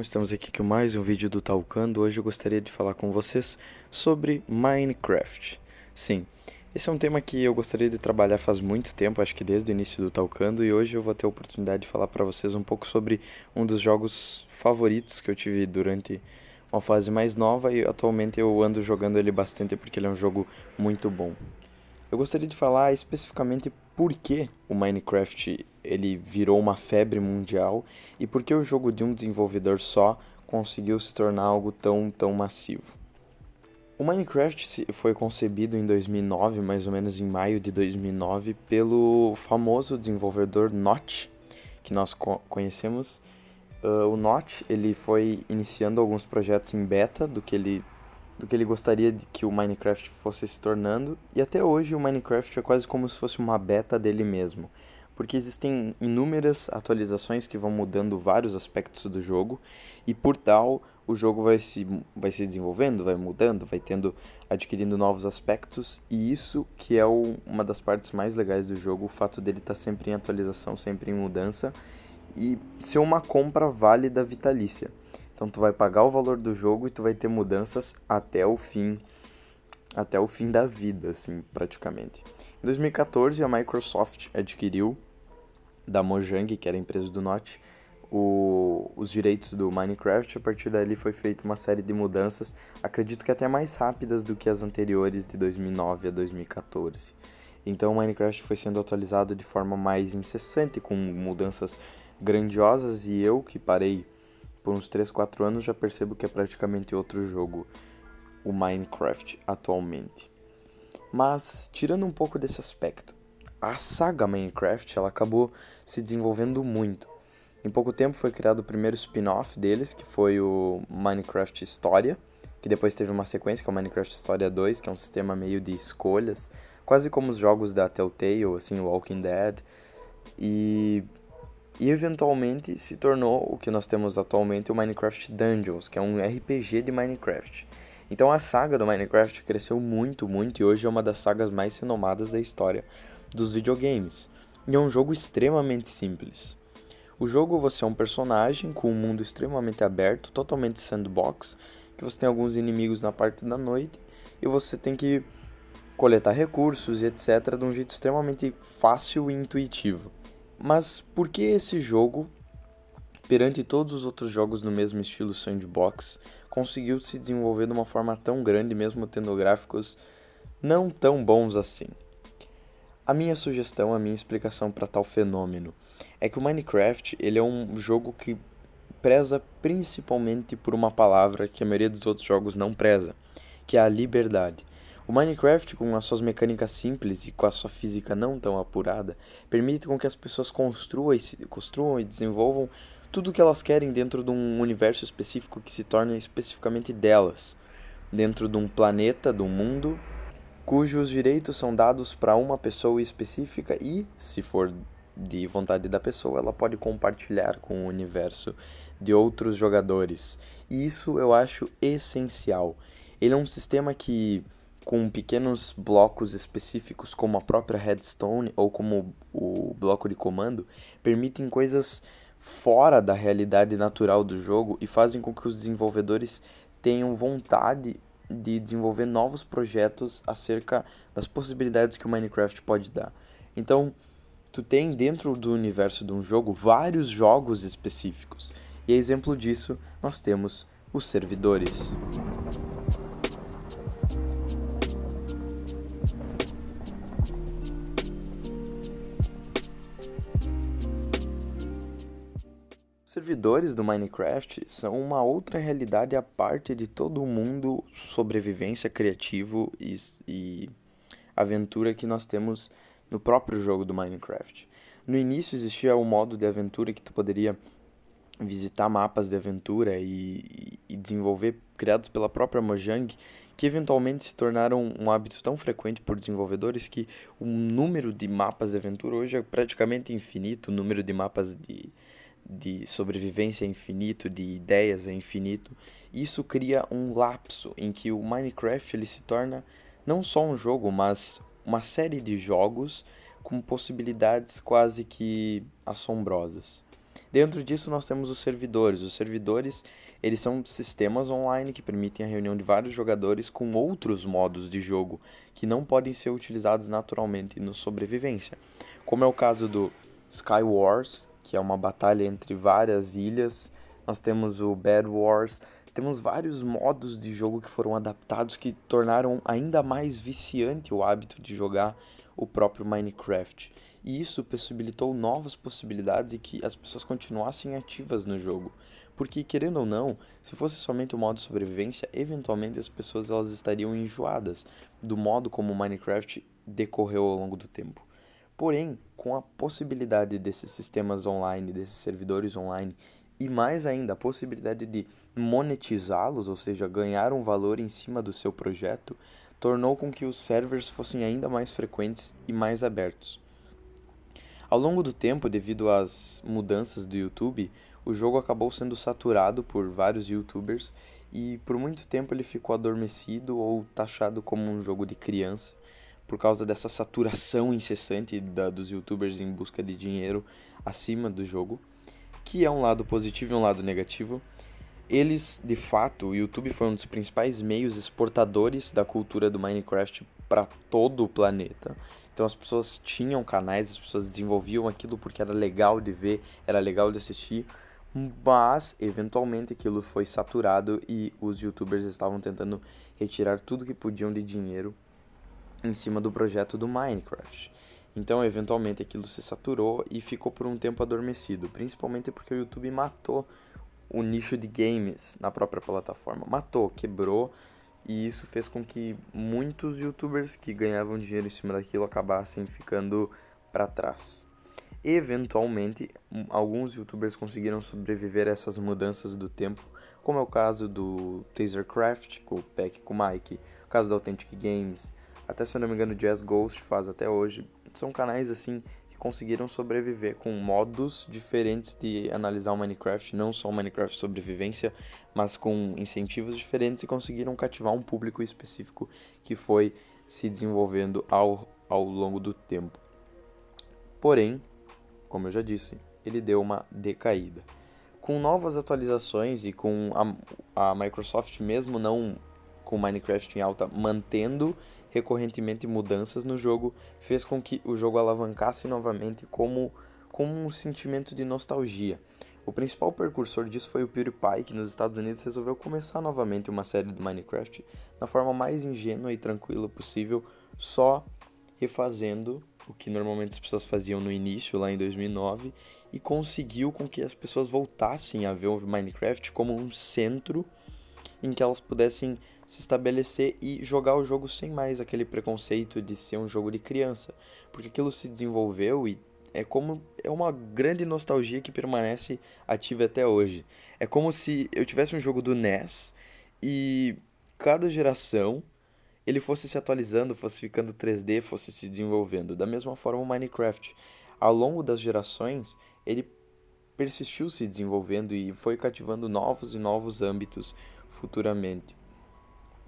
estamos aqui com mais um vídeo do Talcando. Hoje eu gostaria de falar com vocês sobre Minecraft. Sim, esse é um tema que eu gostaria de trabalhar faz muito tempo, acho que desde o início do Talcando, e hoje eu vou ter a oportunidade de falar para vocês um pouco sobre um dos jogos favoritos que eu tive durante uma fase mais nova e atualmente eu ando jogando ele bastante porque ele é um jogo muito bom. Eu gostaria de falar especificamente por que o Minecraft ele virou uma febre mundial e por que o jogo de um desenvolvedor só conseguiu se tornar algo tão tão massivo. O Minecraft foi concebido em 2009, mais ou menos em maio de 2009, pelo famoso desenvolvedor Notch, que nós conhecemos. Uh, o Notch ele foi iniciando alguns projetos em beta do que ele do que ele gostaria de que o Minecraft fosse se tornando, e até hoje o Minecraft é quase como se fosse uma beta dele mesmo, porque existem inúmeras atualizações que vão mudando vários aspectos do jogo, e por tal o jogo vai se, vai se desenvolvendo, vai mudando, vai tendo, adquirindo novos aspectos, e isso que é o, uma das partes mais legais do jogo, o fato dele estar tá sempre em atualização, sempre em mudança, e ser uma compra válida vitalícia. Então tu vai pagar o valor do jogo e tu vai ter mudanças até o fim, até o fim da vida, assim, praticamente. Em 2014 a Microsoft adquiriu da Mojang, que era a empresa do Notch, o, os direitos do Minecraft. A partir dali foi feita uma série de mudanças, acredito que até mais rápidas do que as anteriores de 2009 a 2014. Então o Minecraft foi sendo atualizado de forma mais incessante, com mudanças grandiosas, e eu que parei por uns 3, 4 anos já percebo que é praticamente outro jogo, o Minecraft atualmente. Mas tirando um pouco desse aspecto, a saga Minecraft ela acabou se desenvolvendo muito. Em pouco tempo foi criado o primeiro spin-off deles, que foi o Minecraft História, que depois teve uma sequência, que é o Minecraft História 2, que é um sistema meio de escolhas, quase como os jogos da Telltale, assim, Walking Dead. E e eventualmente se tornou o que nós temos atualmente o Minecraft Dungeons, que é um RPG de Minecraft. Então a saga do Minecraft cresceu muito, muito e hoje é uma das sagas mais renomadas da história dos videogames. E é um jogo extremamente simples. O jogo você é um personagem com um mundo extremamente aberto, totalmente sandbox, que você tem alguns inimigos na parte da noite e você tem que coletar recursos e etc de um jeito extremamente fácil e intuitivo. Mas por que esse jogo, perante todos os outros jogos no mesmo estilo sandbox, conseguiu se desenvolver de uma forma tão grande, mesmo tendo gráficos não tão bons assim? A minha sugestão, a minha explicação para tal fenômeno é que o Minecraft ele é um jogo que preza principalmente por uma palavra que a maioria dos outros jogos não preza, que é a liberdade. O Minecraft, com as suas mecânicas simples e com a sua física não tão apurada, permite com que as pessoas construam e, construam e desenvolvam tudo o que elas querem dentro de um universo específico que se torna especificamente delas, dentro de um planeta, de um mundo, cujos direitos são dados para uma pessoa específica e, se for de vontade da pessoa, ela pode compartilhar com o universo de outros jogadores. E isso eu acho essencial. Ele é um sistema que com pequenos blocos específicos, como a própria Redstone ou como o bloco de comando, permitem coisas fora da realidade natural do jogo e fazem com que os desenvolvedores tenham vontade de desenvolver novos projetos acerca das possibilidades que o Minecraft pode dar. Então, tu tem dentro do universo de um jogo vários jogos específicos. E exemplo disso, nós temos os servidores. Servidores do Minecraft são uma outra realidade à parte de todo o mundo sobrevivência criativo e, e aventura que nós temos no próprio jogo do Minecraft. No início existia o modo de aventura que tu poderia visitar mapas de aventura e, e desenvolver criados pela própria Mojang, que eventualmente se tornaram um hábito tão frequente por desenvolvedores que o número de mapas de aventura hoje é praticamente infinito, o número de mapas de de sobrevivência é infinito, de ideias é infinito, isso cria um lapso em que o Minecraft ele se torna não só um jogo, mas uma série de jogos com possibilidades quase que assombrosas. Dentro disso nós temos os servidores. Os servidores, eles são sistemas online que permitem a reunião de vários jogadores com outros modos de jogo que não podem ser utilizados naturalmente no sobrevivência. Como é o caso do Sky Wars, que é uma batalha entre várias ilhas. Nós temos o Bad Wars, temos vários modos de jogo que foram adaptados que tornaram ainda mais viciante o hábito de jogar o próprio Minecraft e isso possibilitou novas possibilidades e que as pessoas continuassem ativas no jogo. Porque, querendo ou não, se fosse somente o modo sobrevivência, eventualmente as pessoas elas estariam enjoadas do modo como o Minecraft decorreu ao longo do tempo. Porém, com a possibilidade desses sistemas online, desses servidores online, e mais ainda a possibilidade de monetizá-los, ou seja, ganhar um valor em cima do seu projeto, tornou com que os servers fossem ainda mais frequentes e mais abertos. Ao longo do tempo, devido às mudanças do YouTube, o jogo acabou sendo saturado por vários youtubers e por muito tempo ele ficou adormecido ou taxado como um jogo de criança por causa dessa saturação incessante da, dos youtubers em busca de dinheiro acima do jogo, que é um lado positivo e um lado negativo. Eles, de fato, o YouTube foi um dos principais meios exportadores da cultura do Minecraft para todo o planeta. Então as pessoas tinham canais, as pessoas desenvolviam aquilo porque era legal de ver, era legal de assistir, mas eventualmente aquilo foi saturado e os youtubers estavam tentando retirar tudo que podiam de dinheiro em cima do projeto do Minecraft. Então, eventualmente, aquilo se saturou e ficou por um tempo adormecido, principalmente porque o YouTube matou o nicho de games na própria plataforma. Matou, quebrou e isso fez com que muitos youtubers que ganhavam dinheiro em cima daquilo acabassem ficando para trás. Eventualmente, alguns youtubers conseguiram sobreviver a essas mudanças do tempo, como é o caso do Tasercraft, com o Peck com o Mike, o caso do Authentic Games, até se eu não me engano, Jazz Ghost faz até hoje. São canais assim conseguiram sobreviver com modos diferentes de analisar o Minecraft, não só o Minecraft sobrevivência, mas com incentivos diferentes e conseguiram cativar um público específico que foi se desenvolvendo ao, ao longo do tempo. Porém, como eu já disse, ele deu uma decaída. Com novas atualizações e com a, a Microsoft mesmo não com Minecraft em alta mantendo recorrentemente mudanças no jogo, fez com que o jogo alavancasse novamente como, como um sentimento de nostalgia. O principal precursor disso foi o PewDiePie, que nos Estados Unidos resolveu começar novamente uma série do Minecraft da forma mais ingênua e tranquila possível, só refazendo o que normalmente as pessoas faziam no início, lá em 2009, e conseguiu com que as pessoas voltassem a ver o Minecraft como um centro em que elas pudessem se estabelecer e jogar o jogo sem mais aquele preconceito de ser um jogo de criança, porque aquilo se desenvolveu e é como é uma grande nostalgia que permanece ativa até hoje. É como se eu tivesse um jogo do NES e cada geração ele fosse se atualizando, fosse ficando 3D, fosse se desenvolvendo. Da mesma forma o Minecraft, ao longo das gerações, ele persistiu se desenvolvendo e foi cativando novos e novos âmbitos futuramente.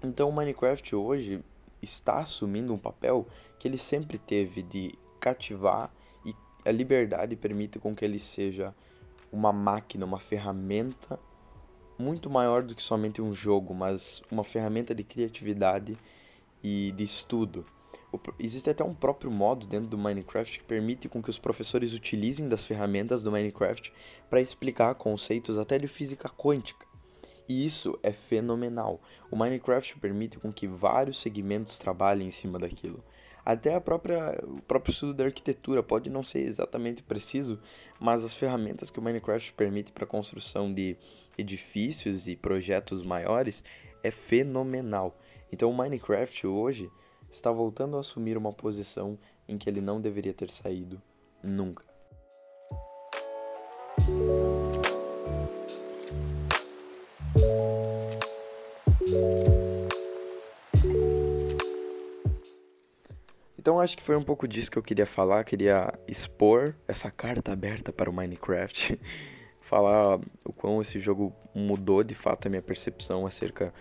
Então o Minecraft hoje está assumindo um papel que ele sempre teve de cativar e a liberdade permite com que ele seja uma máquina, uma ferramenta muito maior do que somente um jogo, mas uma ferramenta de criatividade e de estudo. Existe até um próprio modo dentro do Minecraft que permite com que os professores utilizem das ferramentas do Minecraft para explicar conceitos até de física quântica. E isso é fenomenal. O Minecraft permite com que vários segmentos trabalhem em cima daquilo. Até a própria, o próprio estudo da arquitetura pode não ser exatamente preciso, mas as ferramentas que o Minecraft permite para a construção de edifícios e projetos maiores é fenomenal. Então o Minecraft hoje está voltando a assumir uma posição em que ele não deveria ter saído nunca. Então acho que foi um pouco disso que eu queria falar, queria expor essa carta aberta para o Minecraft, falar o quão esse jogo mudou de fato a minha percepção acerca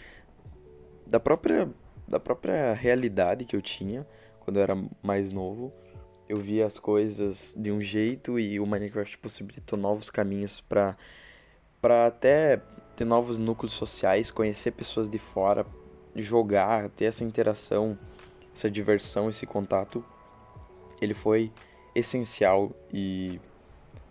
da própria da própria realidade que eu tinha quando eu era mais novo. Eu via as coisas de um jeito e o Minecraft possibilitou novos caminhos para para até ter novos núcleos sociais, conhecer pessoas de fora, jogar, ter essa interação, essa diversão, esse contato. Ele foi essencial e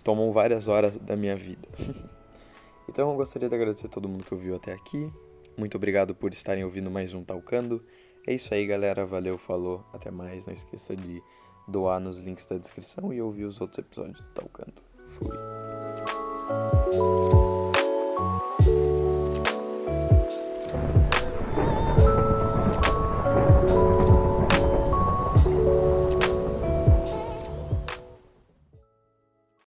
tomou várias horas da minha vida. então eu gostaria de agradecer a todo mundo que ouviu até aqui. Muito obrigado por estarem ouvindo mais um Talcando. É isso aí, galera. Valeu, falou. Até mais. Não esqueça de doar nos links da descrição e ouvir os outros episódios do Talcando. Fui.